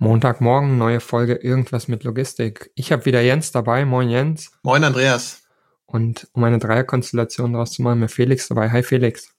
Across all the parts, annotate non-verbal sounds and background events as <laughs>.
Montagmorgen, neue Folge Irgendwas mit Logistik. Ich habe wieder Jens dabei. Moin Jens. Moin Andreas. Und um eine Dreierkonstellation daraus zu machen, mir Felix dabei. Hi Felix.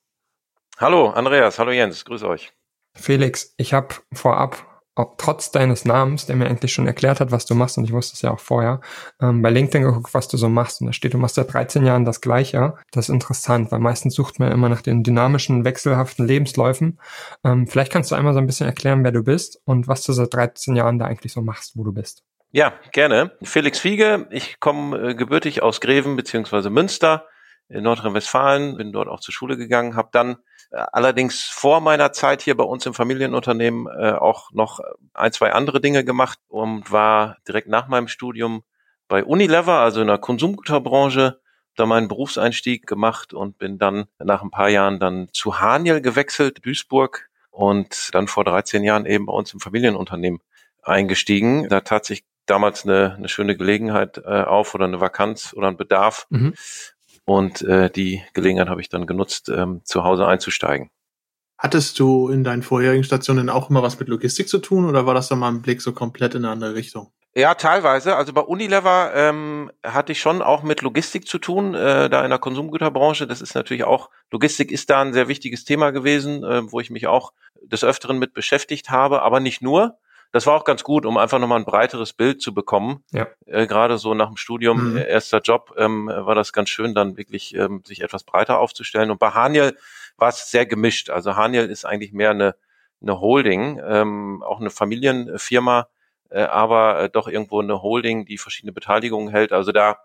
Hallo Andreas, hallo Jens, grüß euch. Felix, ich habe vorab auch trotz deines Namens, der mir endlich schon erklärt hat, was du machst, und ich wusste es ja auch vorher, ähm, bei LinkedIn geguckt, was du so machst. Und da steht, du machst seit 13 Jahren das Gleiche. Das ist interessant, weil meistens sucht man immer nach den dynamischen, wechselhaften Lebensläufen. Ähm, vielleicht kannst du einmal so ein bisschen erklären, wer du bist und was du seit 13 Jahren da eigentlich so machst, wo du bist. Ja, gerne. Felix Fiege, ich komme äh, gebürtig aus Greven beziehungsweise Münster in Nordrhein-Westfalen, bin dort auch zur Schule gegangen, habe dann allerdings vor meiner Zeit hier bei uns im Familienunternehmen äh, auch noch ein, zwei andere Dinge gemacht und war direkt nach meinem Studium bei Unilever, also in der Konsumgüterbranche, da meinen Berufseinstieg gemacht und bin dann nach ein paar Jahren dann zu Haniel gewechselt, Duisburg und dann vor 13 Jahren eben bei uns im Familienunternehmen eingestiegen. Da tat sich damals eine, eine schöne Gelegenheit äh, auf oder eine Vakanz oder ein Bedarf. Mhm. Und äh, die Gelegenheit habe ich dann genutzt, ähm, zu Hause einzusteigen. Hattest du in deinen vorherigen Stationen auch immer was mit Logistik zu tun oder war das dann mal ein Blick so komplett in eine andere Richtung? Ja, teilweise. Also bei Unilever ähm, hatte ich schon auch mit Logistik zu tun, äh, da in der Konsumgüterbranche. Das ist natürlich auch, Logistik ist da ein sehr wichtiges Thema gewesen, äh, wo ich mich auch des Öfteren mit beschäftigt habe, aber nicht nur das war auch ganz gut, um einfach nochmal ein breiteres Bild zu bekommen. Ja. Äh, Gerade so nach dem Studium, mhm. Äh, erster Job, ähm, war das ganz schön, dann wirklich ähm, sich etwas breiter aufzustellen. Und bei Haniel war es sehr gemischt. Also Haniel ist eigentlich mehr eine, eine Holding, ähm, auch eine Familienfirma, äh, aber äh, doch irgendwo eine Holding, die verschiedene Beteiligungen hält. Also da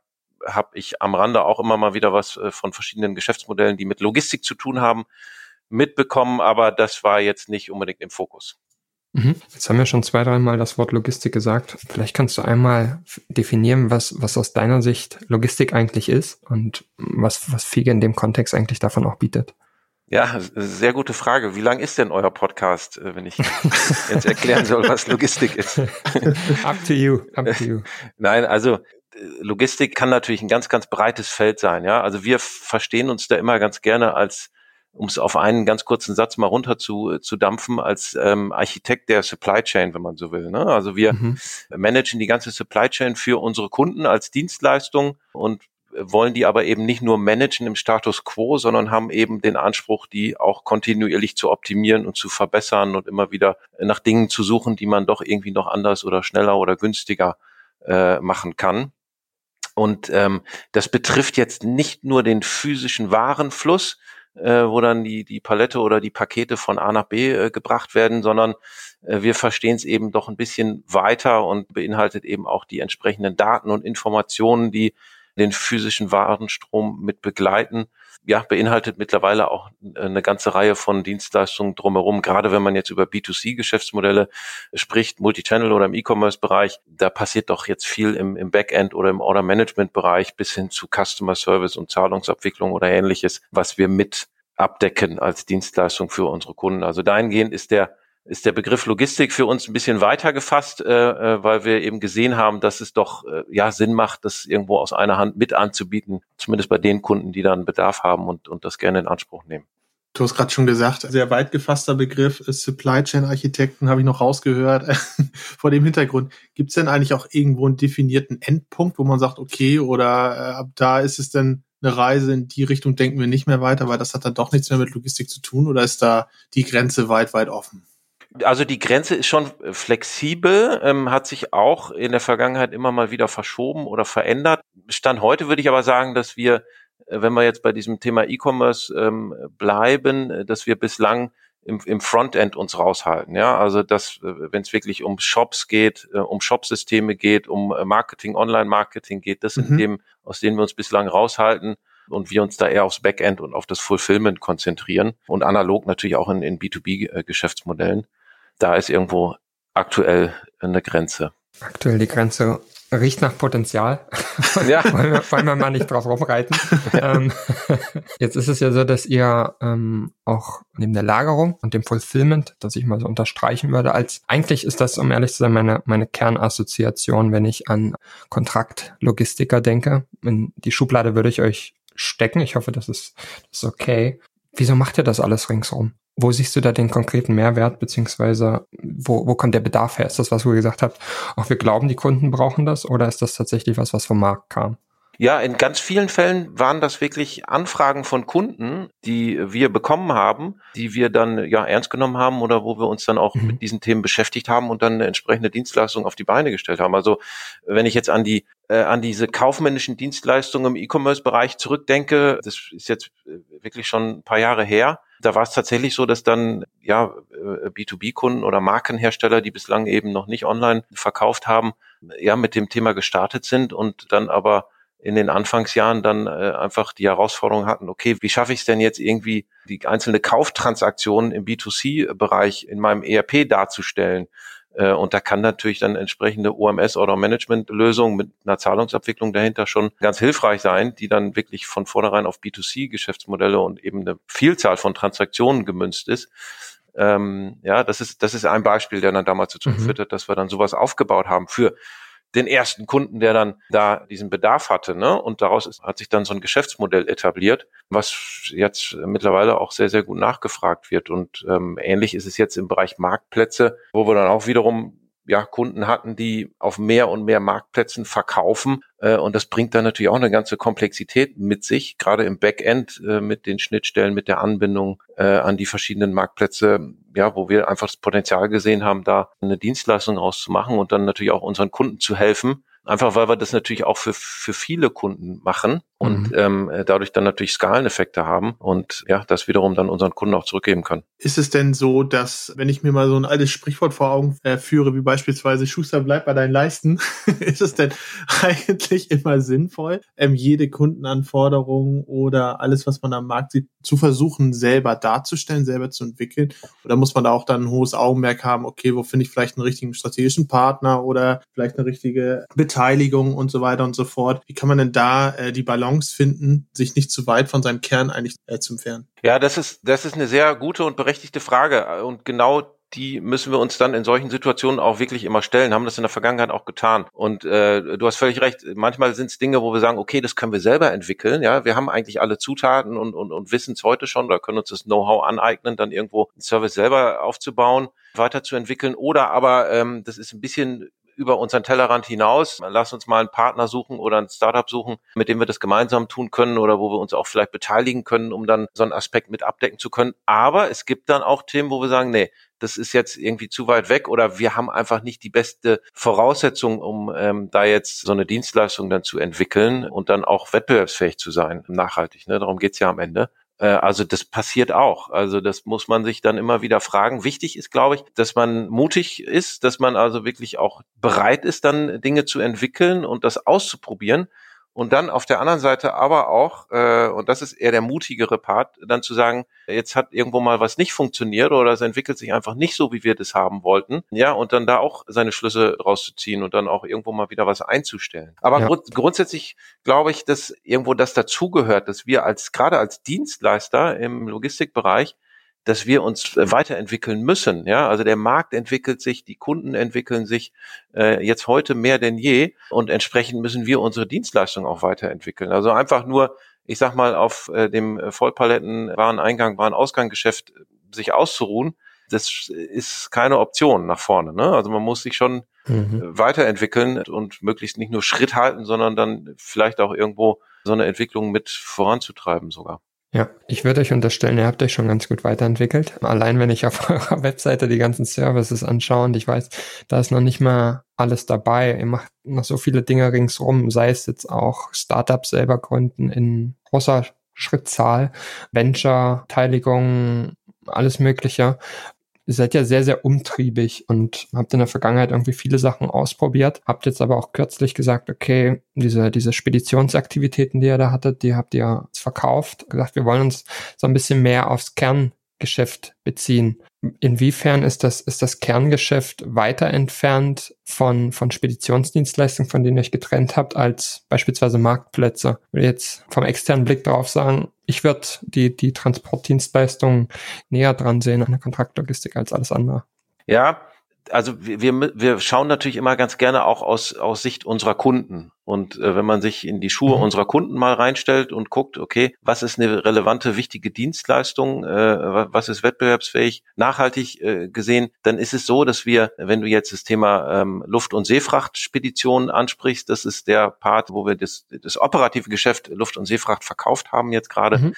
habe ich am Rande auch immer mal wieder was äh, von verschiedenen Geschäftsmodellen, die mit Logistik zu tun haben, mitbekommen, aber das war jetzt nicht unbedingt im Fokus. Mhm. Jetzt haben wir schon zwei, dreimal das Wort Logistik gesagt. Vielleicht kannst du einmal definieren, was, was aus deiner Sicht Logistik eigentlich ist und was, was Fiege in dem Kontext eigentlich davon auch bietet. Ja, sehr gute Frage. Wie lang ist denn euer Podcast, äh, wenn ich jetzt erklären soll, was Logistik ist? <laughs> up to you, up to you. Nein, also äh, Logistik kann natürlich ein ganz, ganz breites Feld sein. Ja, also wir verstehen uns da immer ganz gerne als um es auf einen ganz kurzen Satz mal runter zu, äh, zu dampfen, als ähm, Architekt der Supply Chain, wenn man so will. Ne? Also wir mhm. managen die ganze Supply Chain für unsere Kunden als Dienstleistung und wollen die aber eben nicht nur managen im Status quo, sondern haben eben den Anspruch, die auch kontinuierlich zu optimieren und zu verbessern und immer wieder nach Dingen zu suchen, die man doch irgendwie noch anders oder schneller oder günstiger äh, machen kann. Und ähm, das betrifft jetzt nicht nur den physischen Warenfluss, äh, wo dann die, die Palette oder die Pakete von A nach B äh, gebracht werden, sondern äh, wir verstehen es eben doch ein bisschen weiter und beinhaltet eben auch die entsprechenden Daten und Informationen, die den physischen Warenstrom mit begleiten ja, beinhaltet mittlerweile auch eine ganze Reihe von Dienstleistungen drumherum. Gerade wenn man jetzt über B2C-Geschäftsmodelle spricht, Multichannel oder im E-Commerce-Bereich, da passiert doch jetzt viel im, im Backend oder im Order-Management-Bereich bis hin zu Customer Service und Zahlungsabwicklung oder ähnliches, was wir mit abdecken als Dienstleistung für unsere Kunden. Also dahingehend ist der ist der Begriff Logistik für uns ein bisschen weiter gefasst, äh, äh, weil wir eben gesehen haben, dass es doch äh, ja Sinn macht, das irgendwo aus einer Hand mit anzubieten, zumindest bei den Kunden, die dann Bedarf haben und, und das gerne in Anspruch nehmen. Du hast gerade schon gesagt, sehr weit gefasster Begriff Supply Chain Architekten habe ich noch rausgehört. <laughs> Vor dem Hintergrund, gibt es denn eigentlich auch irgendwo einen definierten Endpunkt, wo man sagt, okay, oder äh, ab da ist es denn eine Reise in die Richtung, denken wir nicht mehr weiter, weil das hat dann doch nichts mehr mit Logistik zu tun, oder ist da die Grenze weit, weit offen? Also die Grenze ist schon flexibel, ähm, hat sich auch in der Vergangenheit immer mal wieder verschoben oder verändert. Stand heute würde ich aber sagen, dass wir, äh, wenn wir jetzt bei diesem Thema E-Commerce ähm, bleiben, äh, dass wir bislang im, im Frontend uns raushalten. Ja, also dass, äh, wenn es wirklich um Shops geht, um Shopsysteme geht, um Marketing, Online-Marketing geht, das mhm. sind Themen, aus denen wir uns bislang raushalten und wir uns da eher aufs Backend und auf das Fulfillment konzentrieren und analog natürlich auch in, in B2B-Geschäftsmodellen. Da ist irgendwo aktuell eine Grenze. Aktuell die Grenze riecht nach Potenzial. <laughs> Ja. wollen, wir, wollen wir mal nicht drauf rumreiten. ähm, <laughs> jetzt ist es ja so, dass ihr ähm, auch neben der Lagerung und dem Fulfillment, das ich mal so unterstreichen würde, als eigentlich ist das, um ehrlich zu sein, meine, meine Kernassoziation, wenn ich an Kontraktlogistiker denke. In die Schublade würde ich euch stecken. Ich hoffe, das ist, das ist okay. Wieso macht ihr das alles ringsrum? Wo siehst du da den konkreten Mehrwert, beziehungsweise wo, wo kommt der Bedarf her? Ist das, was du gesagt hast, auch wir glauben, die Kunden brauchen das oder ist das tatsächlich was, was vom Markt kam? Ja, in ganz vielen Fällen waren das wirklich Anfragen von Kunden, die wir bekommen haben, die wir dann ja ernst genommen haben oder wo wir uns dann auch mhm. mit diesen Themen beschäftigt haben und dann eine entsprechende Dienstleistung auf die Beine gestellt haben. Also wenn ich jetzt an die äh, an diese kaufmännischen Dienstleistungen im E-Commerce-Bereich zurückdenke, das ist jetzt äh, wirklich schon ein paar Jahre her. Da war es tatsächlich so, dass dann ja äh, B2B-Kunden oder Markenhersteller, die bislang eben noch nicht online verkauft haben, ja mit dem Thema gestartet sind und dann aber in den Anfangsjahren dann äh, einfach die Herausforderung hatten, okay, wie schaffe ich es denn jetzt irgendwie, die einzelne Kauftransaktion im B2C-Bereich in meinem ERP darzustellen? Äh, und da kann natürlich dann entsprechende OMS oder Management-Lösung mit einer Zahlungsabwicklung dahinter schon ganz hilfreich sein, die dann wirklich von vornherein auf B2C-Geschäftsmodelle und eben eine Vielzahl von Transaktionen gemünzt ist. Ähm, ja, das ist, das ist ein Beispiel, der dann damals dazu mhm. geführt hat, dass wir dann sowas aufgebaut haben für den ersten Kunden, der dann da diesen Bedarf hatte. Ne? Und daraus ist, hat sich dann so ein Geschäftsmodell etabliert, was jetzt mittlerweile auch sehr, sehr gut nachgefragt wird. Und ähm, ähnlich ist es jetzt im Bereich Marktplätze, wo wir dann auch wiederum ja, Kunden hatten, die auf mehr und mehr Marktplätzen verkaufen. Äh, und das bringt dann natürlich auch eine ganze Komplexität mit sich, gerade im Backend äh, mit den Schnittstellen, mit der Anbindung äh, an die verschiedenen Marktplätze, ja, wo wir einfach das Potenzial gesehen haben, da eine Dienstleistung auszumachen und dann natürlich auch unseren Kunden zu helfen, Einfach weil wir das natürlich auch für, für viele Kunden machen und mhm. ähm, dadurch dann natürlich Skaleneffekte haben und ja, das wiederum dann unseren Kunden auch zurückgeben können. Ist es denn so, dass, wenn ich mir mal so ein altes Sprichwort vor Augen äh, führe, wie beispielsweise Schuster bleibt bei deinen Leisten, <laughs> ist es denn <laughs> eigentlich immer sinnvoll, ähm, jede Kundenanforderung oder alles, was man am Markt sieht, zu versuchen, selber darzustellen, selber zu entwickeln? Oder muss man da auch dann ein hohes Augenmerk haben, okay, wo finde ich vielleicht einen richtigen strategischen Partner oder vielleicht eine richtige Beteiligung und so weiter und so fort. Wie kann man denn da äh, die Balance finden, sich nicht zu weit von seinem Kern eigentlich äh, zu entfernen? Ja, das ist, das ist eine sehr gute und berechtigte Frage. Und genau die müssen wir uns dann in solchen Situationen auch wirklich immer stellen, haben das in der Vergangenheit auch getan. Und äh, du hast völlig recht, manchmal sind es Dinge, wo wir sagen, okay, das können wir selber entwickeln. Ja, wir haben eigentlich alle Zutaten und, und, und wissen es heute schon oder können uns das Know-how aneignen, dann irgendwo einen Service selber aufzubauen, weiterzuentwickeln. Oder aber ähm, das ist ein bisschen über unseren Tellerrand hinaus. Lass uns mal einen Partner suchen oder ein Startup suchen, mit dem wir das gemeinsam tun können oder wo wir uns auch vielleicht beteiligen können, um dann so einen Aspekt mit abdecken zu können. Aber es gibt dann auch Themen, wo wir sagen, nee, das ist jetzt irgendwie zu weit weg oder wir haben einfach nicht die beste Voraussetzung, um ähm, da jetzt so eine Dienstleistung dann zu entwickeln und dann auch wettbewerbsfähig zu sein, nachhaltig. Ne? Darum geht's ja am Ende. Äh, also das passiert auch. Also das muss man sich dann immer wieder fragen. Wichtig ist, glaube ich, dass man mutig ist, dass man also wirklich auch bereit ist, dann Dinge zu entwickeln und das auszuprobieren und dann auf der anderen Seite aber auch, äh, und das ist eher der mutigere Part, dann zu sagen, jetzt hat irgendwo mal was nicht funktioniert oder es entwickelt sich einfach nicht so, wie wir das haben wollten. Ja, und dann da auch seine Schlüsse rauszuziehen und dann auch irgendwo mal wieder was einzustellen. Aber ja. grund grundsätzlich glaube ich, dass irgendwo das dazugehört, dass wir als, gerade als Dienstleister im Logistikbereich dass wir uns äh, weiterentwickeln müssen. Ja, also der Markt entwickelt sich, die Kunden entwickeln sich äh, jetzt heute mehr denn je und entsprechend müssen wir unsere Dienstleistung auch weiterentwickeln. Also einfach nur, ich sag mal, auf äh, dem Vollpaletten Wareneingang, Warenausgangsgeschäft äh, sich auszuruhen, das ist keine Option nach vorne. Ne? Also man muss sich schon mhm. weiterentwickeln und möglichst nicht nur Schritt halten, sondern dann vielleicht auch irgendwo so eine Entwicklung mit voranzutreiben sogar. Ja, ich würde euch unterstellen, ihr habt euch schon ganz gut weiterentwickelt. Allein wenn ich auf <laughs> eurer Webseite die ganzen Services anschaue und ich weiß, da ist noch nicht mal alles dabei. Ihr macht noch so viele Dinge ringsrum, sei es jetzt auch Startups selber gründen in großer Schrittzahl, Venture, Teiligung, alles Mögliche ihr seid ja sehr, sehr umtriebig und habt in der Vergangenheit irgendwie viele Sachen ausprobiert, habt jetzt aber auch kürzlich gesagt, okay, diese, diese Speditionsaktivitäten, die ihr da hattet, die habt ihr verkauft, gesagt, wir wollen uns so ein bisschen mehr aufs Kern Geschäft beziehen. Inwiefern ist das, ist das Kerngeschäft weiter entfernt von, von Speditionsdienstleistungen, von denen ihr euch getrennt habt, als beispielsweise Marktplätze? Ich würde jetzt vom externen Blick darauf sagen, ich würde die, die Transportdienstleistungen näher dran sehen an der Kontraktlogistik als alles andere. Ja, also wir, wir schauen natürlich immer ganz gerne auch aus, aus Sicht unserer Kunden. Und äh, wenn man sich in die Schuhe mhm. unserer Kunden mal reinstellt und guckt, okay, was ist eine relevante, wichtige Dienstleistung, äh, was ist wettbewerbsfähig, nachhaltig äh, gesehen, dann ist es so, dass wir, wenn du jetzt das Thema ähm, Luft- und Seefrachtspedition ansprichst, das ist der Part, wo wir das, das operative Geschäft Luft- und Seefracht verkauft haben jetzt gerade, mhm.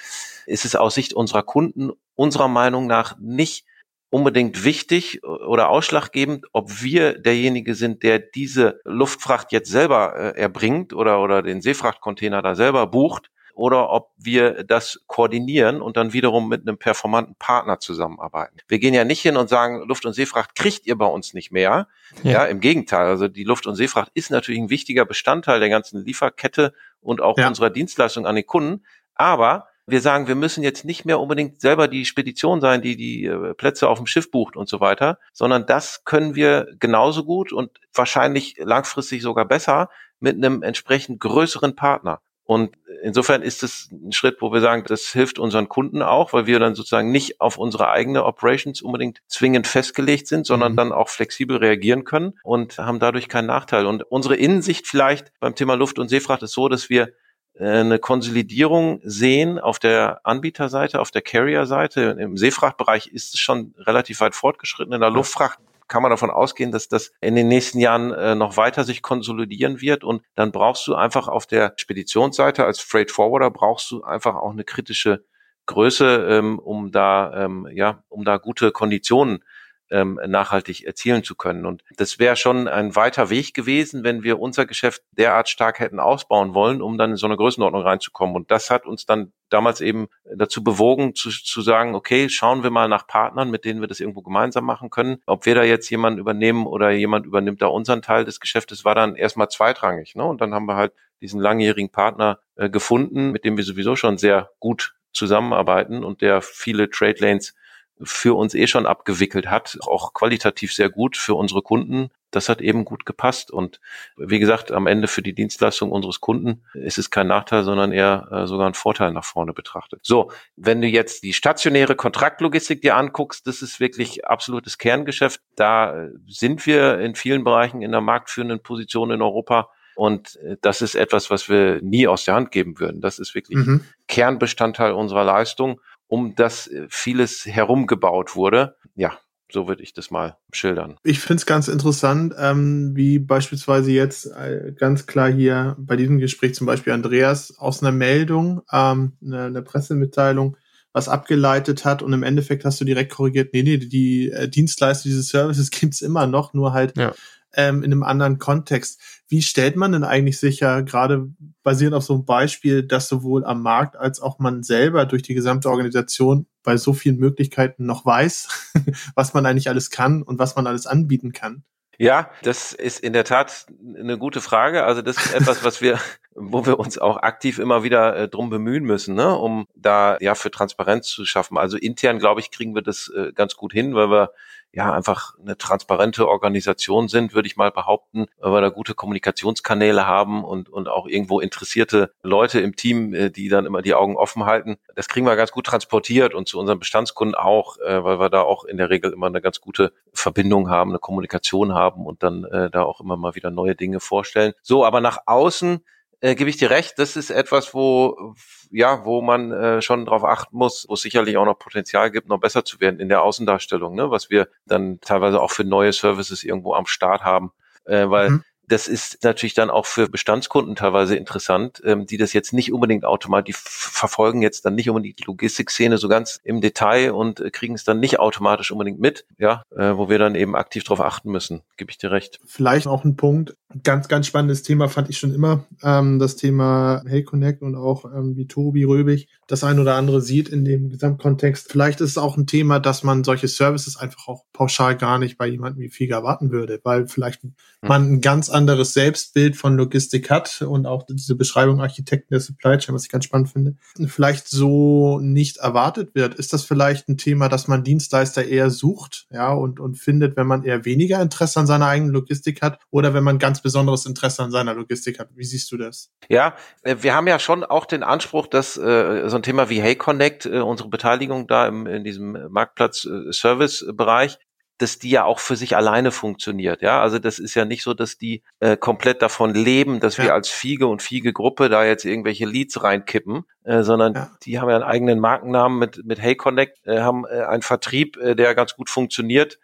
ist es aus Sicht unserer Kunden unserer Meinung nach nicht unbedingt wichtig oder ausschlaggebend, ob wir derjenige sind, der diese Luftfracht jetzt selber äh, erbringt oder, oder den Seefrachtcontainer da selber bucht oder ob wir das koordinieren und dann wiederum mit einem performanten Partner zusammenarbeiten. Wir gehen ja nicht hin und sagen, Luft- und Seefracht kriegt ihr bei uns nicht mehr. Ja. ja, im Gegenteil. Also die Luft- und Seefracht ist natürlich ein wichtiger Bestandteil der ganzen Lieferkette und auch ja. unserer Dienstleistung an den Kunden. Aber wir sagen, wir müssen jetzt nicht mehr unbedingt selber die Spedition sein, die die äh, Plätze auf dem Schiff bucht und so weiter, sondern das können wir genauso gut und wahrscheinlich langfristig sogar besser mit einem entsprechend größeren Partner. Und insofern ist es ein Schritt, wo wir sagen, das hilft unseren Kunden auch, weil wir dann sozusagen nicht auf unsere eigene Operations unbedingt zwingend festgelegt sind, sondern mhm. dann auch flexibel reagieren können und haben dadurch keinen Nachteil. Und unsere Innensicht vielleicht beim Thema Luft- und Seefracht ist so, dass wir eine Konsolidierung sehen auf der Anbieterseite, auf der Carrier-Seite. Im Seefrachtbereich ist es schon relativ weit fortgeschritten. In der Luftfracht kann man davon ausgehen, dass das in den nächsten Jahren äh, noch weiter sich konsolidieren wird. Und dann brauchst du einfach auf der Speditionsseite als Freight Forwarder brauchst du einfach auch eine kritische Größe, ähm, um da ähm, ja, um da gute Konditionen ähm, nachhaltig erzielen zu können. Und das wäre schon ein weiter Weg gewesen, wenn wir unser Geschäft derart stark hätten ausbauen wollen, um dann in so eine Größenordnung reinzukommen. Und das hat uns dann damals eben dazu bewogen, zu, zu sagen, okay, schauen wir mal nach Partnern, mit denen wir das irgendwo gemeinsam machen können. Ob wir da jetzt jemanden übernehmen oder jemand übernimmt da unseren Teil des Geschäftes, war dann erstmal zweitrangig. Ne? Und dann haben wir halt diesen langjährigen Partner äh, gefunden, mit dem wir sowieso schon sehr gut zusammenarbeiten und der viele Trade Lanes für uns eh schon abgewickelt hat, auch qualitativ sehr gut für unsere Kunden. Das hat eben gut gepasst. Und wie gesagt, am Ende für die Dienstleistung unseres Kunden ist es kein Nachteil, sondern eher äh, sogar ein Vorteil nach vorne betrachtet. So, wenn du jetzt die stationäre Kontraktlogistik dir anguckst, das ist wirklich absolutes Kerngeschäft. Da äh, sind wir in vielen Bereichen in der marktführenden Position in Europa. Und äh, das ist etwas, was wir nie aus der Hand geben würden. Das ist wirklich mhm. Kernbestandteil unserer Leistung um das äh, vieles herumgebaut wurde. Ja, so würde ich das mal schildern. Ich finde es ganz interessant, ähm, wie beispielsweise jetzt äh, ganz klar hier bei diesem Gespräch zum Beispiel Andreas aus einer Meldung, ähm, eine, eine Pressemitteilung, was abgeleitet hat und im Endeffekt hast du direkt korrigiert, nee, nee, die äh, Dienstleister, diese Services <laughs> gibt's immer noch, nur halt ja ähm, in einem anderen Kontext. Wie stellt man denn eigentlich sicher, gerade basierend auf so einem Beispiel, dass sowohl am Markt als auch man selber durch die gesamte Organisation bei so vielen Möglichkeiten noch weiß, <laughs> was man eigentlich alles kann und was man alles anbieten kann? Ja, das ist in der Tat eine gute Frage. Also das ist etwas, was wir, <laughs> wo wir uns auch aktiv immer wieder äh, drum bemühen müssen, ne, um da ja für Transparenz zu schaffen. Also intern, glaube ich, kriegen wir das äh, ganz gut hin, weil wir ja einfach eine transparente Organisation sind, würde ich mal behaupten, weil wir da gute Kommunikationskanäle haben und, und auch irgendwo interessierte Leute im Team, äh, die dann immer die Augen offen halten. Das kriegen wir ganz gut transportiert und zu unseren Bestandskunden auch, äh, weil wir da auch in der Regel immer eine ganz gute Verbindung haben, eine Kommunikation haben und dann äh, da auch immer mal wieder neue Dinge vorstellen. So, aber nach außen äh, gebe ich dir recht, das ist etwas, wo ja, wo man äh, schon darauf achten muss, wo es sicherlich auch noch Potenzial gibt, noch besser zu werden in der Außendarstellung, ne? was wir dann teilweise auch für neue Services irgendwo am Start haben. Äh, weil mhm das ist natürlich dann auch für Bestandskunden teilweise interessant, ähm, die das jetzt nicht unbedingt automatisch, die verfolgen jetzt dann nicht unbedingt die Logistikszene so ganz im Detail und äh, kriegen es dann nicht automatisch unbedingt mit, ja, äh, wo wir dann eben aktiv darauf achten müssen, gebe ich dir recht. Vielleicht auch ein Punkt, Ganz, ganz spannendes Thema fand ich schon immer. Ähm, das Thema Hey Connect und auch ähm, wie Tobi Röbig das ein oder andere sieht in dem Gesamtkontext. Vielleicht ist es auch ein Thema, dass man solche Services einfach auch pauschal gar nicht bei jemandem wie Figa erwarten würde, weil vielleicht hm. man ein ganz anderes Selbstbild von Logistik hat und auch diese Beschreibung Architekten der Supply Chain, was ich ganz spannend finde, vielleicht so nicht erwartet wird. Ist das vielleicht ein Thema, dass man Dienstleister eher sucht, ja, und, und findet, wenn man eher weniger Interesse an seiner eigenen Logistik hat oder wenn man ganz ganz besonderes Interesse an seiner Logistik hat. Wie siehst du das? Ja, äh, wir haben ja schon auch den Anspruch, dass äh, so ein Thema wie Hey Connect, äh, unsere Beteiligung da im, in diesem Marktplatz-Service-Bereich, äh, dass die ja auch für sich alleine funktioniert. Ja, also das ist ja nicht so, dass die äh, komplett davon leben, dass ja. wir als Fiege und Fiege-Gruppe da jetzt irgendwelche Leads reinkippen, äh, sondern ja. die haben ja einen eigenen Markennamen mit, mit Hey Connect, äh, haben äh, einen Vertrieb, äh, der ganz gut funktioniert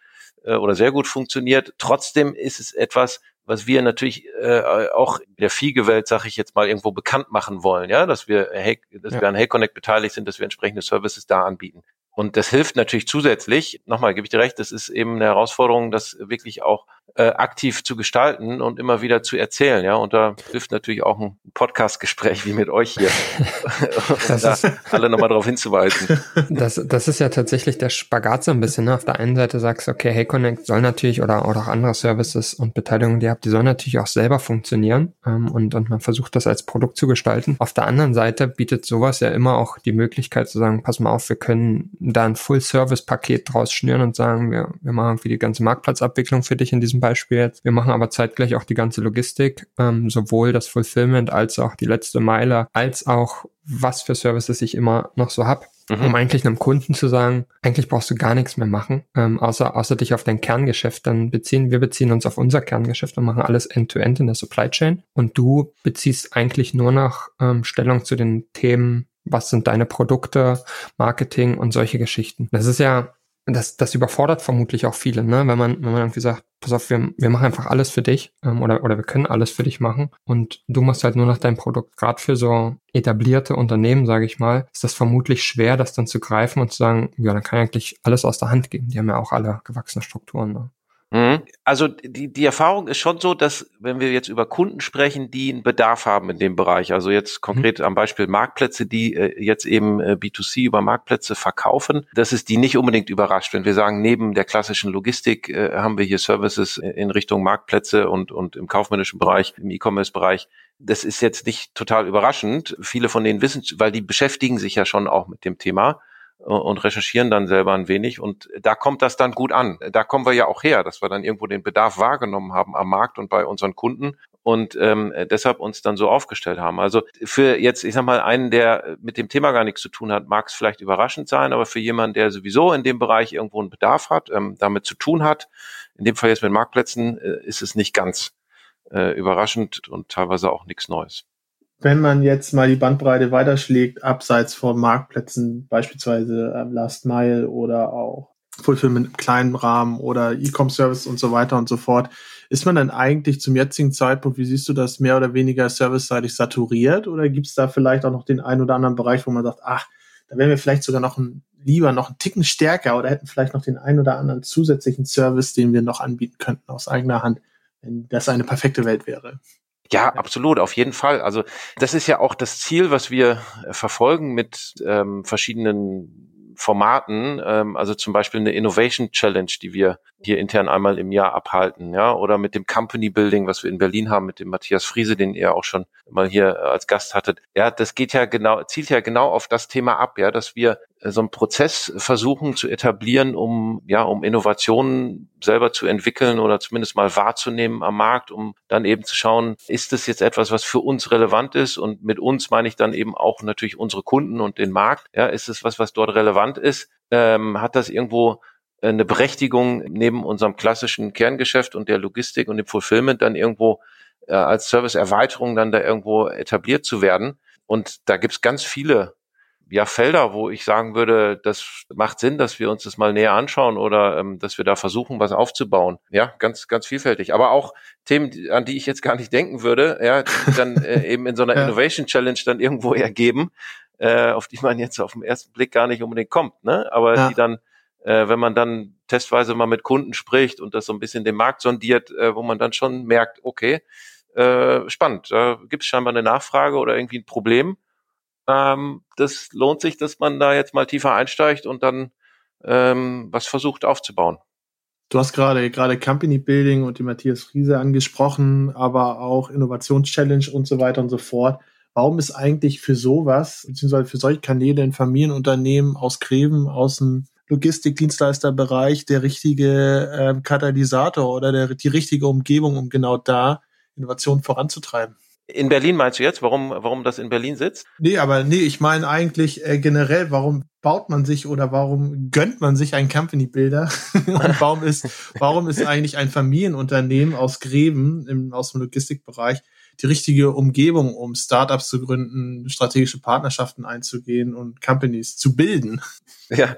äh, oder sehr gut funktioniert. Trotzdem ist es etwas, was wir natürlich äh, auch in der Fiege-Welt, sage ich jetzt mal, irgendwo bekannt machen wollen, ja, dass wir, hey, dass ja. wir an Hey Connect beteiligt sind, dass wir entsprechende Services da anbieten. Und das hilft natürlich zusätzlich, nochmal gebe ich dir recht, das ist eben eine Herausforderung, das wirklich auch äh, aktiv zu gestalten und immer wieder zu erzählen. Ja, und da hilft natürlich auch ein Podcast-Gespräch wie mit euch hier, <laughs> um da alle nochmal darauf hinzuweisen. Das, das ist ja tatsächlich der Spagat so ein bisschen. Ne? Auf der einen Seite sagst du, okay, Hey Connect soll natürlich oder, oder auch andere Services und Beteiligungen, die ihr habt, die sollen natürlich auch selber funktionieren ähm, und, und man versucht das als Produkt zu gestalten. Auf der anderen Seite bietet sowas ja immer auch die Möglichkeit zu sagen, pass mal auf, wir können da ein Full-Service-Paket draus schnüren und sagen, wir, wir machen für die ganze Marktplatzabwicklung für dich in diesem Beispiel jetzt. Wir machen aber zeitgleich auch die ganze Logistik, ähm, sowohl das Fulfillment als auch die letzte Meile, als auch was für Services ich immer noch so hab. Mhm. um eigentlich einem Kunden zu sagen, eigentlich brauchst du gar nichts mehr machen, ähm, außer, außer dich auf dein Kerngeschäft dann beziehen. Wir beziehen uns auf unser Kerngeschäft und machen alles end-to-end -End in der Supply Chain. Und du beziehst eigentlich nur noch ähm, Stellung zu den Themen, was sind deine Produkte, Marketing und solche Geschichten. Das ist ja das, das überfordert vermutlich auch viele, ne? Wenn man, wenn man irgendwie sagt, pass auf, wir, wir machen einfach alles für dich ähm, oder, oder wir können alles für dich machen und du machst halt nur noch dein Produkt. Gerade für so etablierte Unternehmen, sage ich mal, ist das vermutlich schwer, das dann zu greifen und zu sagen, ja, dann kann ich eigentlich alles aus der Hand geben. Die haben ja auch alle gewachsene Strukturen. Ne? Mhm. Also die, die Erfahrung ist schon so, dass wenn wir jetzt über Kunden sprechen, die einen Bedarf haben in dem Bereich, also jetzt konkret mhm. am Beispiel Marktplätze, die äh, jetzt eben äh, B2C über Marktplätze verkaufen, dass es die nicht unbedingt überrascht, wenn wir sagen, neben der klassischen Logistik äh, haben wir hier Services in Richtung Marktplätze und, und im kaufmännischen Bereich, im E-Commerce-Bereich. Das ist jetzt nicht total überraschend. Viele von denen wissen, weil die beschäftigen sich ja schon auch mit dem Thema und recherchieren dann selber ein wenig und da kommt das dann gut an. Da kommen wir ja auch her, dass wir dann irgendwo den Bedarf wahrgenommen haben am Markt und bei unseren Kunden und ähm, deshalb uns dann so aufgestellt haben. Also für jetzt, ich sag mal, einen, der mit dem Thema gar nichts zu tun hat, mag es vielleicht überraschend sein, aber für jemanden, der sowieso in dem Bereich irgendwo einen Bedarf hat, ähm, damit zu tun hat, in dem Fall jetzt mit Marktplätzen, äh, ist es nicht ganz äh, überraschend und teilweise auch nichts Neues wenn man jetzt mal die Bandbreite weiterschlägt, abseits von Marktplätzen, beispielsweise ähm, Last Mile oder auch Fulfillment im kleinen Rahmen oder E-Com-Service und so weiter und so fort, ist man dann eigentlich zum jetzigen Zeitpunkt, wie siehst du das, mehr oder weniger serviceseitig saturiert oder gibt es da vielleicht auch noch den einen oder anderen Bereich, wo man sagt, ach, da wären wir vielleicht sogar noch ein, lieber noch einen Ticken stärker oder hätten vielleicht noch den einen oder anderen zusätzlichen Service, den wir noch anbieten könnten aus eigener Hand, wenn das eine perfekte Welt wäre? Ja, absolut, auf jeden Fall. Also das ist ja auch das Ziel, was wir äh, verfolgen mit ähm, verschiedenen Formaten, ähm, also zum Beispiel eine Innovation Challenge, die wir hier intern einmal im Jahr abhalten, ja, oder mit dem Company Building, was wir in Berlin haben, mit dem Matthias Friese, den ihr auch schon mal hier äh, als Gast hattet. Ja, das geht ja genau, zielt ja genau auf das Thema ab, ja, dass wir äh, so einen Prozess versuchen zu etablieren, um, ja, um Innovationen selber zu entwickeln oder zumindest mal wahrzunehmen am Markt, um dann eben zu schauen, ist das jetzt etwas, was für uns relevant ist? Und mit uns meine ich dann eben auch natürlich unsere Kunden und den Markt. Ja, ist es was, was dort relevant ist? Ähm, hat das irgendwo eine Berechtigung neben unserem klassischen Kerngeschäft und der Logistik und dem Fulfillment dann irgendwo äh, als Serviceerweiterung dann da irgendwo etabliert zu werden. Und da gibt's ganz viele ja, Felder, wo ich sagen würde, das macht Sinn, dass wir uns das mal näher anschauen oder ähm, dass wir da versuchen, was aufzubauen. Ja, ganz, ganz vielfältig. Aber auch Themen, an die ich jetzt gar nicht denken würde, ja, die dann äh, <laughs> eben in so einer ja. Innovation Challenge dann irgendwo ergeben, äh, auf die man jetzt auf den ersten Blick gar nicht unbedingt kommt, ne? Aber ja. die dann äh, wenn man dann testweise mal mit Kunden spricht und das so ein bisschen den Markt sondiert, äh, wo man dann schon merkt, okay, äh, spannend, da gibt es scheinbar eine Nachfrage oder irgendwie ein Problem. Ähm, das lohnt sich, dass man da jetzt mal tiefer einsteigt und dann ähm, was versucht aufzubauen. Du hast gerade gerade Company Building und die Matthias Friese angesprochen, aber auch Innovationschallenge und so weiter und so fort. Warum ist eigentlich für sowas, beziehungsweise für solche Kanäle in Familienunternehmen aus Greven, aus dem Logistikdienstleisterbereich der richtige äh, Katalysator oder der, die richtige Umgebung, um genau da Innovation voranzutreiben? In Berlin meinst du jetzt, warum, warum das in Berlin sitzt? Nee, aber nee, ich meine eigentlich äh, generell, warum baut man sich oder warum gönnt man sich einen Company Builder? <laughs> Und warum ist, warum ist eigentlich ein Familienunternehmen aus Gräben im, aus dem Logistikbereich die richtige Umgebung, um Startups zu gründen, strategische Partnerschaften einzugehen und Companies zu bilden. <laughs> Ja,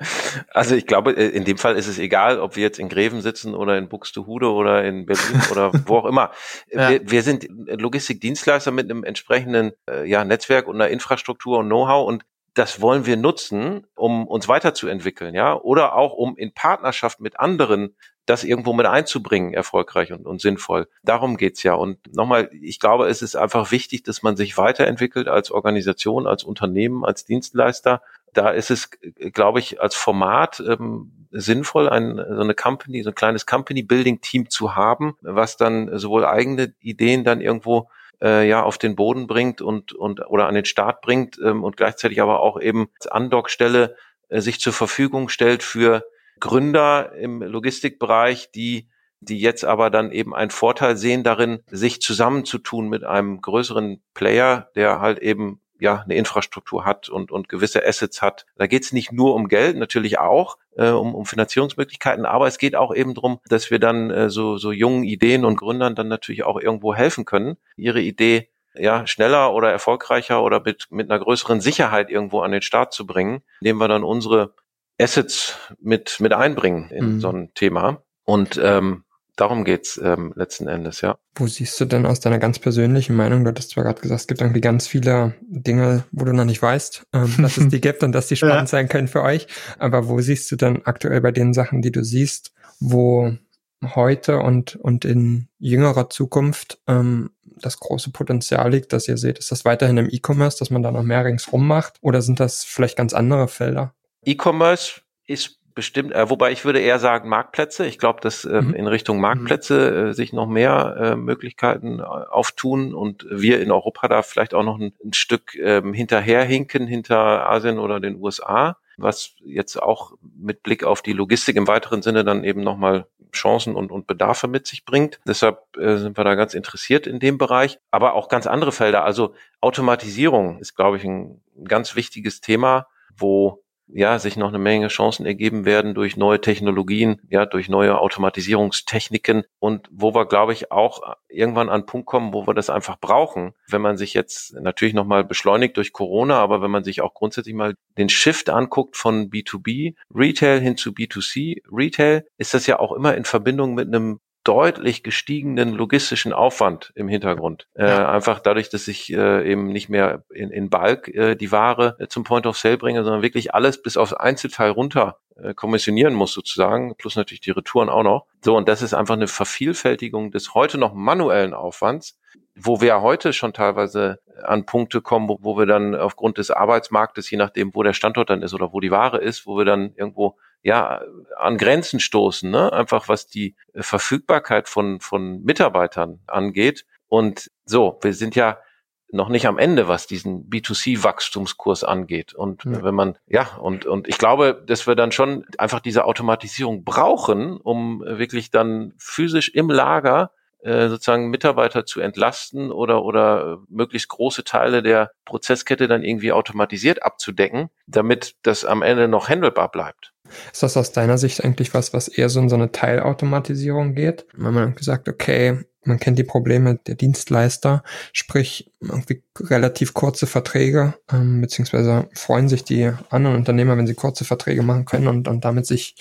also ich glaube, äh, in dem Fall ist es egal, ob wir jetzt in Greven sitzen oder in Buxtehude oder in Berlin oder wo auch immer. <laughs> Ja. Wir, wir, sind Logistikdienstleister mit einem entsprechenden äh, ja, Netzwerk und einer Infrastruktur und Know-how und das wollen wir nutzen, um uns weiterzuentwickeln, ja, oder auch um in Partnerschaft mit anderen das irgendwo mit einzubringen, erfolgreich und, und sinnvoll. Darum geht's ja. Und nochmal, ich glaube, es ist einfach wichtig, dass man sich weiterentwickelt als Organisation, als Unternehmen, als Dienstleister. Da ist es, glaube ich, als Format ähm, sinnvoll, ein, so eine Company, so ein kleines Company-Building-Team zu haben, was dann sowohl eigene Ideen dann irgendwo äh, ja auf den Boden bringt und und oder an den Start bringt ähm, und gleichzeitig aber auch eben als Andockstelle äh, sich zur Verfügung stellt für Gründer im Logistikbereich, die die jetzt aber dann eben einen Vorteil sehen darin, sich zusammenzutun mit einem größeren Player, der halt eben ja eine Infrastruktur hat und, und gewisse Assets hat. Da geht es nicht nur um Geld, natürlich auch, äh, um, um Finanzierungsmöglichkeiten, aber es geht auch eben darum, dass wir dann äh, so, so jungen Ideen und Gründern dann natürlich auch irgendwo helfen können, ihre Idee ja, schneller oder erfolgreicher oder mit, mit einer größeren Sicherheit irgendwo an den Start zu bringen, indem wir dann unsere Assets mit, mit einbringen in mhm. so ein Thema. Und ähm, darum geht's ähm, letzten Endes, ja. Wo siehst du denn aus deiner ganz persönlichen Meinung, du hattest zwar gerade gesagt, es gibt irgendwie ganz viele Dinge, wo du noch nicht weißt, ähm, dass es die <laughs> gibt und dass die spannend ja. sein können für euch, aber wo siehst du denn aktuell bei den Sachen, die du siehst, wo heute und, und in jüngerer Zukunft ähm, das große Potenzial liegt, dass ihr seht, ist das weiterhin im E-Commerce, dass man da noch mehr ringsrum macht oder sind das vielleicht ganz andere Felder? E-Commerce ist bestimmt, äh, wobei ich würde eher sagen Marktplätze. Ich glaube, dass äh, mhm. in Richtung Marktplätze äh, sich noch mehr äh, Möglichkeiten äh, auftun und wir in Europa da vielleicht auch noch ein, ein Stück ähm, hinterherhinken hinter Asien oder den USA, was jetzt auch mit Blick auf die Logistik im weiteren Sinne dann eben nochmal Chancen und, und Bedarfe mit sich bringt. Deshalb äh, sind wir da ganz interessiert in dem Bereich, aber auch ganz andere Felder. Also Automatisierung ist, glaube ich, ein ganz wichtiges Thema, wo ja, sich noch eine Menge Chancen ergeben werden durch neue Technologien, ja, durch neue Automatisierungstechniken und wo wir, glaube ich, auch irgendwann an einen Punkt kommen, wo wir das einfach brauchen. Wenn man sich jetzt natürlich nochmal beschleunigt durch Corona, aber wenn man sich auch grundsätzlich mal den Shift anguckt von B2B Retail hin zu B2C Retail, ist das ja auch immer in Verbindung mit einem deutlich gestiegenen logistischen Aufwand im Hintergrund. Äh, ja. Einfach dadurch, dass ich äh, eben nicht mehr in, in Bulk äh, die Ware äh, zum Point of Sale bringe, sondern wirklich alles bis aufs Einzelteil runter äh, kommissionieren muss sozusagen, plus natürlich die Retouren auch noch. So, und das ist einfach eine Vervielfältigung des heute noch manuellen Aufwands, wo wir heute schon teilweise an Punkte kommen, wo, wo wir dann aufgrund des Arbeitsmarktes, je nachdem, wo der Standort dann ist oder wo die Ware ist, wo wir dann irgendwo ja an Grenzen stoßen, ne? einfach was die Verfügbarkeit von von Mitarbeitern angeht. Und so, wir sind ja noch nicht am Ende, was diesen B2C-Wachstumskurs angeht. Und ja. wenn man, ja, und, und ich glaube, dass wir dann schon einfach diese Automatisierung brauchen, um wirklich dann physisch im Lager äh, sozusagen Mitarbeiter zu entlasten oder, oder möglichst große Teile der Prozesskette dann irgendwie automatisiert abzudecken, damit das am Ende noch handelbar bleibt. Ist das aus deiner Sicht eigentlich was, was eher so in so eine Teilautomatisierung geht? Wenn man gesagt, okay, man kennt die Probleme der Dienstleister, sprich irgendwie relativ kurze Verträge, ähm, beziehungsweise freuen sich die anderen Unternehmer, wenn sie kurze Verträge machen können und, und damit sich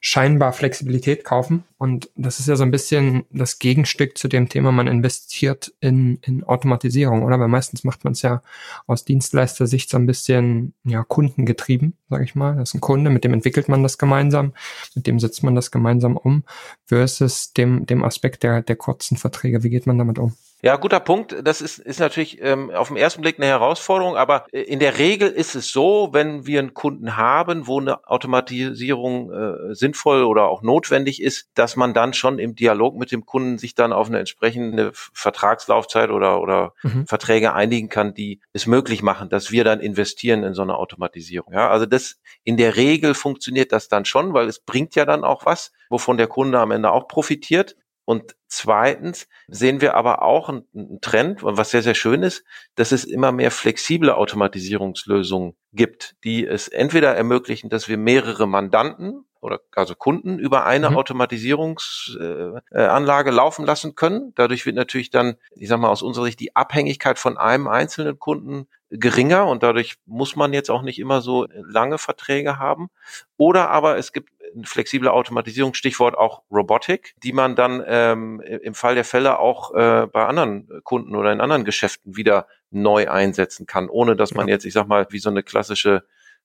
scheinbar Flexibilität kaufen. Und das ist ja so ein bisschen das Gegenstück zu dem Thema, man investiert in, in Automatisierung, oder? Weil meistens macht man es ja aus Dienstleister-Sicht so ein bisschen ja, kundengetrieben, sage ich mal. Das ist ein Kunde, mit dem entwickelt man das gemeinsam, mit dem setzt man das gemeinsam um, versus dem, dem Aspekt der, der kurzen Verträge. Wie geht man damit um? Ja, guter Punkt. Das ist, ist natürlich ähm, auf den ersten Blick eine Herausforderung, aber äh, in der Regel ist es so, wenn wir einen Kunden haben, wo eine Automatisierung äh, sinnvoll oder auch notwendig ist, dass man dann schon im Dialog mit dem Kunden sich dann auf eine entsprechende Vertragslaufzeit oder, oder mhm. Verträge einigen kann, die es möglich machen, dass wir dann investieren in so eine Automatisierung. Ja, also das in der Regel funktioniert das dann schon, weil es bringt ja dann auch was, wovon der Kunde am Ende auch profitiert. Und zweitens sehen wir aber auch einen Trend, was sehr, sehr schön ist, dass es immer mehr flexible Automatisierungslösungen gibt, die es entweder ermöglichen, dass wir mehrere Mandanten oder also Kunden über eine mhm. Automatisierungsanlage äh, laufen lassen können. Dadurch wird natürlich dann, ich sag mal aus unserer Sicht, die Abhängigkeit von einem einzelnen Kunden geringer und dadurch muss man jetzt auch nicht immer so lange Verträge haben. Oder aber es gibt eine flexible Automatisierung, Stichwort auch Robotik, die man dann ähm, im Fall der Fälle auch äh, bei anderen Kunden oder in anderen Geschäften wieder neu einsetzen kann, ohne dass man jetzt, ich sag mal, wie so eine klassische,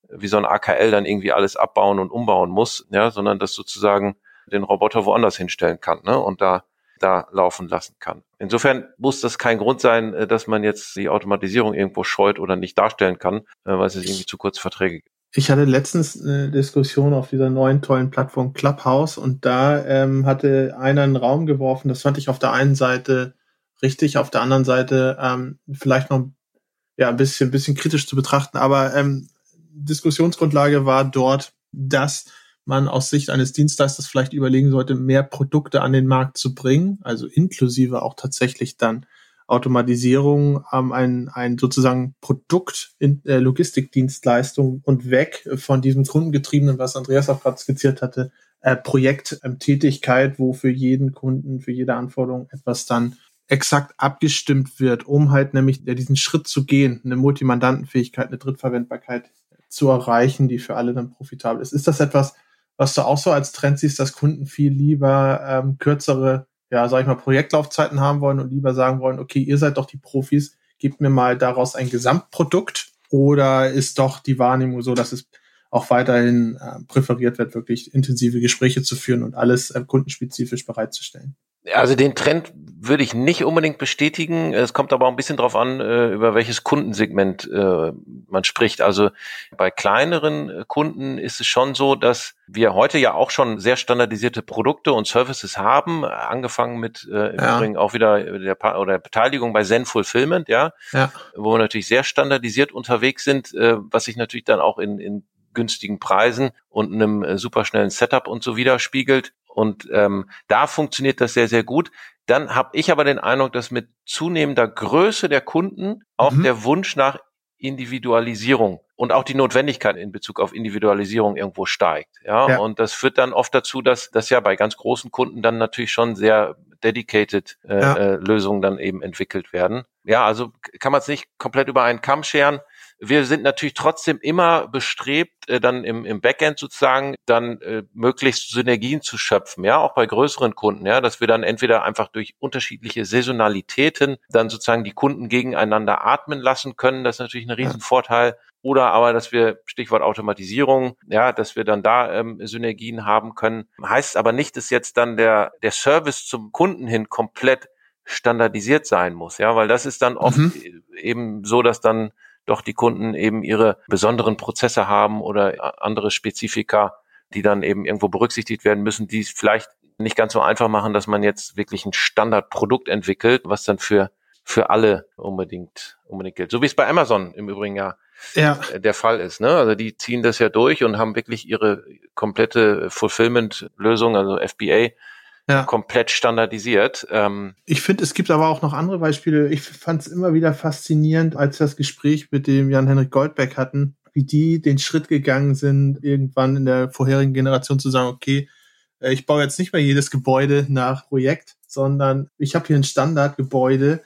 wie so ein AKL dann irgendwie alles abbauen und umbauen muss, ja, sondern das sozusagen den Roboter woanders hinstellen kann, ne? Und da da laufen lassen kann. Insofern muss das kein Grund sein, äh, dass man jetzt die Automatisierung irgendwo scheut oder nicht darstellen kann, äh, weil es irgendwie zu kurz Verträge gibt. Ich hatte letztens eine Diskussion auf dieser neuen tollen Plattform Clubhouse und da ähm, hatte einer einen Raum geworfen. Das fand ich auf der einen Seite richtig, auf der anderen Seite ähm, vielleicht noch ja ein bisschen, bisschen kritisch zu betrachten. Aber ähm, Diskussionsgrundlage war dort, dass man aus Sicht eines Dienstleisters vielleicht überlegen sollte, mehr Produkte an den Markt zu bringen, also inklusive auch tatsächlich dann Automatisierung, ähm, ein, ein sozusagen Produkt in äh, Logistikdienstleistung und weg von diesem kundengetriebenen, was Andreas auch gerade skizziert hatte, äh, Projekttätigkeit, ähm, wo für jeden Kunden, für jede Anforderung etwas dann exakt abgestimmt wird, um halt nämlich diesen Schritt zu gehen, eine Multimandantenfähigkeit, eine Drittverwendbarkeit zu erreichen, die für alle dann profitabel ist. Ist das etwas, was du auch so als Trend siehst, dass Kunden viel lieber ähm, kürzere ja, sag ich mal, Projektlaufzeiten haben wollen und lieber sagen wollen, okay, ihr seid doch die Profis, gebt mir mal daraus ein Gesamtprodukt oder ist doch die Wahrnehmung so, dass es auch weiterhin äh, präferiert wird, wirklich intensive Gespräche zu führen und alles äh, kundenspezifisch bereitzustellen? Also den Trend würde ich nicht unbedingt bestätigen. Es kommt aber auch ein bisschen darauf an, äh, über welches Kundensegment äh, man spricht. Also bei kleineren äh, Kunden ist es schon so, dass wir heute ja auch schon sehr standardisierte Produkte und Services haben, angefangen mit äh, im ja. Übrigen auch wieder der, oder Beteiligung bei Zen Fulfillment, ja, ja, wo wir natürlich sehr standardisiert unterwegs sind, äh, was sich natürlich dann auch in, in günstigen Preisen und einem superschnellen Setup und so widerspiegelt. Und ähm, da funktioniert das sehr, sehr gut. Dann habe ich aber den Eindruck, dass mit zunehmender Größe der Kunden auch mhm. der Wunsch nach Individualisierung und auch die Notwendigkeit in Bezug auf Individualisierung irgendwo steigt. Ja, ja. und das führt dann oft dazu, dass das ja bei ganz großen Kunden dann natürlich schon sehr dedicated äh, ja. äh, Lösungen dann eben entwickelt werden. Ja, also kann man es nicht komplett über einen Kamm scheren. Wir sind natürlich trotzdem immer bestrebt, äh, dann im, im Backend sozusagen dann äh, möglichst Synergien zu schöpfen, ja, auch bei größeren Kunden, ja, dass wir dann entweder einfach durch unterschiedliche Saisonalitäten dann sozusagen die Kunden gegeneinander atmen lassen können. Das ist natürlich ein Riesenvorteil. Oder aber, dass wir, Stichwort Automatisierung, ja, dass wir dann da ähm, Synergien haben können. Heißt aber nicht, dass jetzt dann der, der Service zum Kunden hin komplett standardisiert sein muss, ja, weil das ist dann oft mhm. eben so, dass dann doch die Kunden eben ihre besonderen Prozesse haben oder andere Spezifika, die dann eben irgendwo berücksichtigt werden müssen, die es vielleicht nicht ganz so einfach machen, dass man jetzt wirklich ein Standardprodukt entwickelt, was dann für für alle unbedingt unbedingt gilt. So wie es bei Amazon im Übrigen ja, ja. der Fall ist. Ne? Also die ziehen das ja durch und haben wirklich ihre komplette Fulfillment-Lösung, also FBA, ja. komplett standardisiert. Ähm, ich finde, es gibt aber auch noch andere Beispiele. Ich fand es immer wieder faszinierend, als wir das Gespräch mit dem Jan-Henrik Goldbeck hatten, wie die den Schritt gegangen sind, irgendwann in der vorherigen Generation zu sagen, okay, äh, ich baue jetzt nicht mehr jedes Gebäude nach Projekt, sondern ich habe hier ein Standardgebäude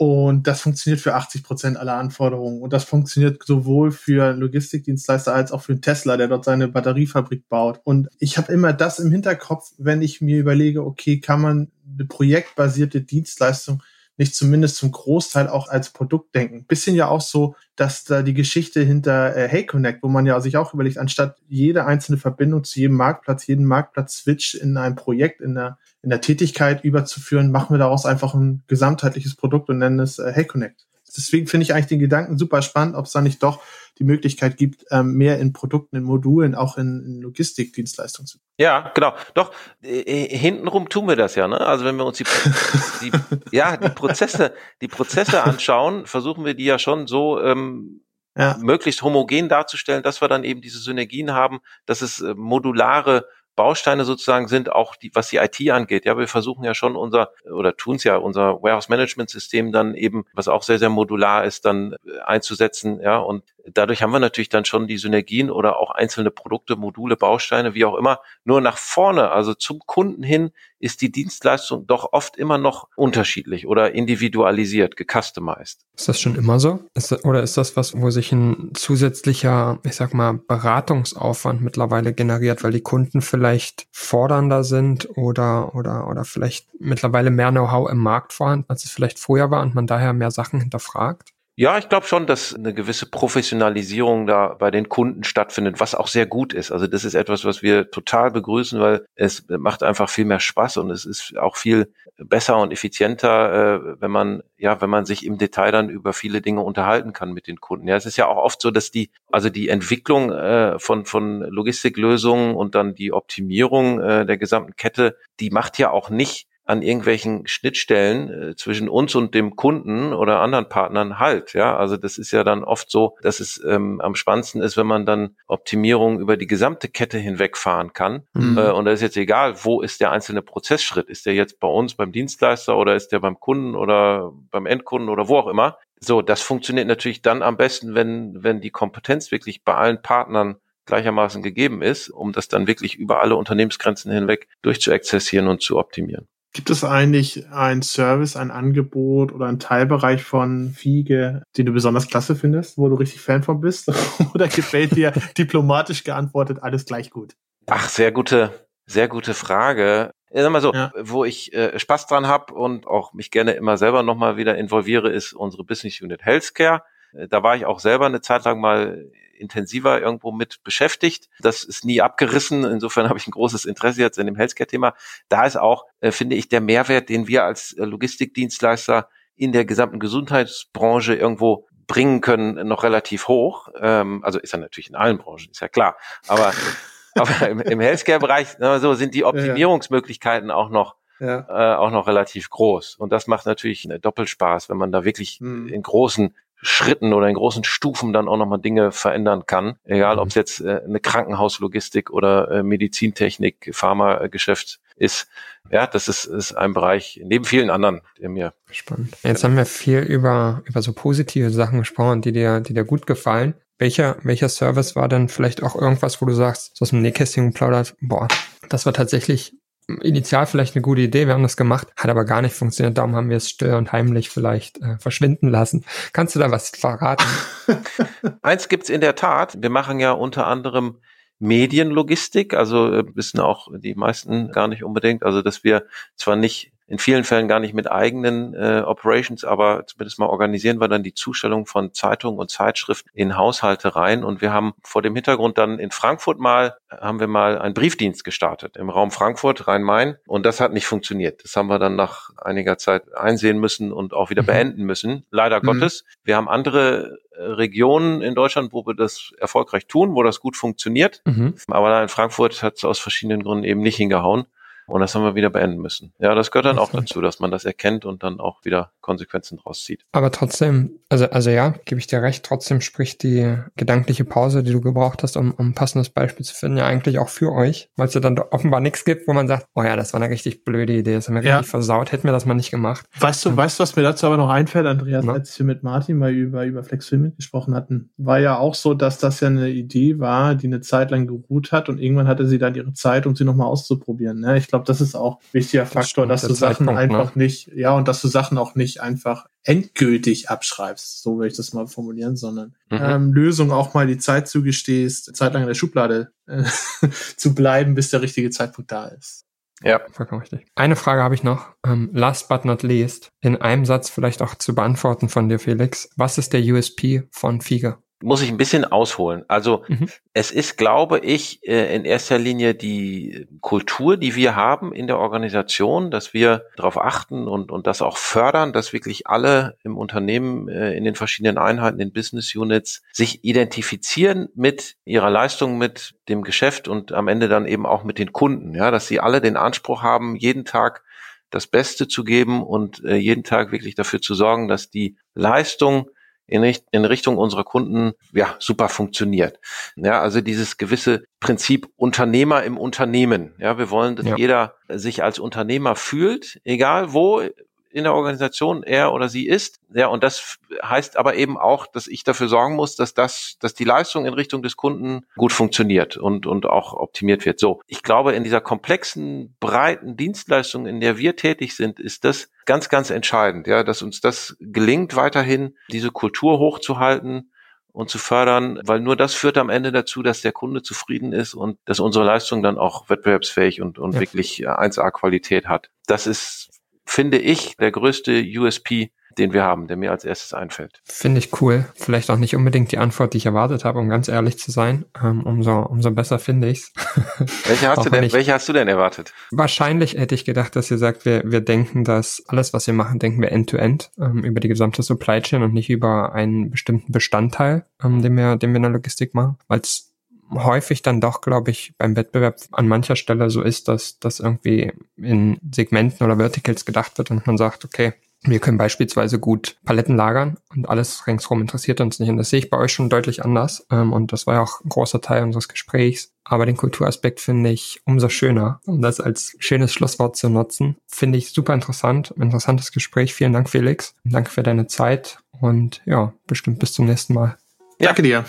Und das funktioniert für 80 Prozent aller Anforderungen. Und das funktioniert sowohl für Logistikdienstleister als auch für Tesla, der dort seine Batteriefabrik baut. Und ich habe immer das im Hinterkopf, wenn ich mir überlege, okay, kann man eine projektbasierte Dienstleistung nicht zumindest zum Großteil auch als Produkt denken. Bisschen ja auch so, dass da die Geschichte hinter äh, Hey Connect, wo man ja sich auch überlegt, anstatt jede einzelne Verbindung zu jedem Marktplatz, jeden Marktplatz-Switch in einem Projekt, in der, in der Tätigkeit überzuführen, machen wir daraus einfach ein gesamtheitliches Produkt und nennen es äh, Hey Connect. Deswegen finde ich eigentlich den Gedanken super spannend, ob es da nicht doch die Möglichkeit gibt, ähm, mehr in Produkten, in Modulen, auch in, in Logistikdienstleistungen zu. Ja, genau. Doch, äh, äh, hintenrum tun wir das ja, ne? Also wenn wir uns die, <laughs> die ja, die Prozesse, die Prozesse anschauen, versuchen wir die ja schon so ähm, ja. möglichst homogen darzustellen, dass wir dann eben diese Synergien haben, dass es äh, modulare Bausteine sozusagen sind auch die, was die IT angeht. Ja, wir versuchen ja schon unser oder tun es ja unser Warehouse Management System dann eben, was auch sehr sehr modular ist, dann äh, einzusetzen. Ja, und dadurch haben wir natürlich dann schon die Synergien oder auch einzelne Produkte, Module, Bausteine, wie auch immer. Nur nach vorne, also zum Kunden hin, ist die Dienstleistung doch oft immer noch unterschiedlich oder individualisiert, gecustomized. Ist das schon immer so? Ist das, oder ist das was, wo sich ein zusätzlicher, ich sag mal, Beratungsaufwand mittlerweile generiert, weil die Kunden vielleicht fordernder sind oder, oder, oder vielleicht mittlerweile mehr Know-how im Markt vorhanden, als es vielleicht vorher war und man daher mehr Sachen hinterfragt? Ja, ich glaube schon, dass eine gewisse Professionalisierung da bei den Kunden stattfindet, was auch sehr gut ist. Also das ist etwas, was wir total begrüßen, weil es macht einfach viel mehr Spaß und es ist auch viel besser und effizienter, äh, wenn man ja, wenn man sich im Detail dann über viele Dinge unterhalten kann mit den Kunden. Ja, es ist ja auch oft so, dass die also die Entwicklung äh, von von Logistiklösungen und dann die Optimierung äh, der gesamten Kette, die macht ja auch nicht an irgendwelchen Schnittstellen äh, zwischen uns und dem Kunden oder anderen Partnern halt. Ja, also das ist ja dann oft so, dass es ähm, am spannendsten ist, wenn man dann Optimierung über die gesamte Kette hinwegfahren kann. Mhm. Äh, und da ist jetzt egal, wo ist der einzelne Prozessschritt? Ist der jetzt bei uns beim Dienstleister oder ist der beim Kunden oder beim Endkunden oder wo auch immer? So, das funktioniert natürlich dann am besten, wenn, wenn die Kompetenz wirklich bei allen Partnern gleichermaßen gegeben ist, um das dann wirklich über alle Unternehmensgrenzen hinweg durchzuexzessieren und zu optimieren. Gibt es eigentlich ein Service, ein Angebot oder einen Teilbereich von Fiege, den du besonders klasse findest, wo du richtig Fan von bist? <laughs> oder gefällt dir <laughs> diplomatisch geantwortet alles gleich gut? Ach, sehr gute, sehr gute Frage. Ich sag mal so, ja. wo ich äh, Spaß dran habe und auch mich gerne immer selber nochmal wieder involviere, ist unsere Business Unit Healthcare. Äh, da war ich auch selber eine Zeit lang mal intensiver irgendwo mit beschäftigt. Das ist nie abgerissen. Insofern habe ich ein großes Interesse jetzt in dem Healthcare-Thema. Da ist auch, äh, finde ich, der Mehrwert, den wir als äh, Logistikdienstleister in der gesamten Gesundheitsbranche irgendwo bringen können, noch relativ hoch. Ähm, also ist er natürlich in allen Branchen, ist ja klar. Aber, <laughs> aber im, im Healthcare-Bereich so sind die Optimierungsmöglichkeiten auch noch ja. äh, auch noch relativ groß. Und das macht natürlich Doppelspaß, wenn man da wirklich hm. in großen Schritten oder in großen Stufen dann auch nochmal Dinge verändern kann. Egal, mhm. ob es jetzt äh, eine Krankenhauslogistik oder äh, Medizintechnik, Pharmageschäft ist. Ja, das ist, ist ein Bereich neben vielen anderen, der mir spannend. Jetzt haben wir viel über über so positive Sachen gesprochen, die dir die dir gut gefallen. Welcher welcher Service war denn vielleicht auch irgendwas, wo du sagst, so aus dem Nähkästchen geplaudert, boah, das war tatsächlich initial vielleicht eine gute Idee, wir haben das gemacht, hat aber gar nicht funktioniert, darum haben wir es still und heimlich vielleicht äh, verschwinden lassen. Kannst du da was verraten? <laughs> Eins gibt's in der Tat. Wir machen ja unter anderem Medienlogistik, also äh, wissen auch die meisten gar nicht unbedingt, also dass wir zwar nicht in vielen Fällen gar nicht mit eigenen äh, Operations, aber zumindest mal organisieren wir dann die Zustellung von Zeitungen und Zeitschriften in Haushalte rein. Und wir haben vor dem Hintergrund dann in Frankfurt mal, haben wir mal einen Briefdienst gestartet im Raum Frankfurt, Rhein-Main. Und das hat nicht funktioniert. Das haben wir dann nach einiger Zeit einsehen müssen und auch wieder mhm. beenden müssen. Leider mhm. Gottes. Wir haben andere äh, Regionen in Deutschland, wo wir das erfolgreich tun, wo das gut funktioniert. Mhm. Aber da in Frankfurt hat es aus verschiedenen Gründen eben nicht hingehauen. Und das haben wir wieder beenden müssen. Ja, das gehört dann auch dazu, dass man das erkennt und dann auch wieder Konsequenzen draus zieht. Aber trotzdem, also, also ja, gebe ich dir recht, trotzdem spricht die gedankliche Pause, die du gebraucht hast, um, um ein passendes Beispiel zu finden, ja eigentlich auch für euch, weil es ja dann offenbar nichts gibt, wo man sagt, oh ja, das war eine richtig blöde Idee, das haben wir ja. richtig versaut, hätten wir das mal nicht gemacht. Weißt du, ja. weißt du, was mir dazu aber noch einfällt, Andreas, ja. als wir mit Martin mal über, über Flexfilm gesprochen hatten, war ja auch so, dass das ja eine Idee war, die eine Zeit lang geruht hat und irgendwann hatte sie dann ihre Zeit, um sie nochmal auszuprobieren. Ne? Ich glaube, das ist auch ein wichtiger Faktor, das dass du Sachen Zeitpunkt, einfach ne? nicht, ja, und dass du Sachen auch nicht nicht einfach endgültig abschreibst, so würde ich das mal formulieren, sondern mhm. ähm, Lösung auch mal die Zeit zugestehst, zeitlang in der Schublade äh, <laughs> zu bleiben, bis der richtige Zeitpunkt da ist. Ja, vollkommen richtig. Eine Frage habe ich noch. Ähm, last but not least, in einem Satz vielleicht auch zu beantworten von dir, Felix. Was ist der USP von Fiege? Muss ich ein bisschen ausholen. Also mhm. es ist, glaube ich, äh, in erster Linie die Kultur, die wir haben in der Organisation, dass wir darauf achten und, und das auch fördern, dass wirklich alle im Unternehmen, äh, in den verschiedenen Einheiten, in Business Units sich identifizieren mit ihrer Leistung, mit dem Geschäft und am Ende dann eben auch mit den Kunden. Ja, dass sie alle den Anspruch haben, jeden Tag das Beste zu geben und äh, jeden Tag wirklich dafür zu sorgen, dass die Leistung in, in Richtung unserer Kunden ja super funktioniert. Ja, also dieses gewisse Prinzip Unternehmer im Unternehmen. Ja, wir wollen, dass ja. jeder sich als Unternehmer fühlt, egal wo in der Organisation er oder sie ist. Ja, und das heißt aber eben auch, dass ich dafür sorgen muss, dass das, dass die Leistung in Richtung des Kunden gut funktioniert und, und auch optimiert wird. So. Ich glaube, in dieser komplexen, breiten Dienstleistung, in der wir tätig sind, ist das ganz, ganz entscheidend, ja, dass uns das gelingt, weiterhin diese Kultur hochzuhalten und zu fördern, weil nur das führt am Ende dazu, dass der Kunde zufrieden ist und dass unsere Leistung dann auch wettbewerbsfähig und, und ja. wirklich 1A Qualität hat. Das ist finde ich, der größte USP, den wir haben, der mir als erstes einfällt. Finde ich cool. Vielleicht auch nicht unbedingt die Antwort, die ich erwartet habe, um ganz ehrlich zu sein. Ähm, umso, umso besser finde ich's. <laughs> Welche hast, du denn, ich, welche hast du denn erwartet? Wahrscheinlich hätte ich gedacht, dass ihr sagt, wir, wir denken, dass alles, was wir machen, denken wir end-to-end -end, ähm, über die gesamte Supply Chain und nicht über einen bestimmten Bestandteil, ähm, den wir, den wir in der Logistik machen, weil es häufig dann doch, glaube ich, beim Wettbewerb an mancher Stelle so ist, dass das irgendwie in Segmenten oder Verticals gedacht wird und man sagt, okay, wir können beispielsweise gut Paletten lagern und alles ringsherum interessiert uns nicht. Und das sehe ich bei euch schon deutlich anders. Ähm, und das war ja auch ein großer Teil unseres Gesprächs. Aber den Kulturaspekt finde ich umso schöner, um das als schönes Schlusswort zu nutzen. Finde ich super interessant. Interessantes Gespräch. Vielen Dank, Felix. Danke für deine Zeit. Und ja, bestimmt bis zum nächsten Mal. Ja. Danke dir.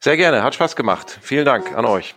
Sehr gerne, hat Spaß gemacht. Vielen Dank an euch.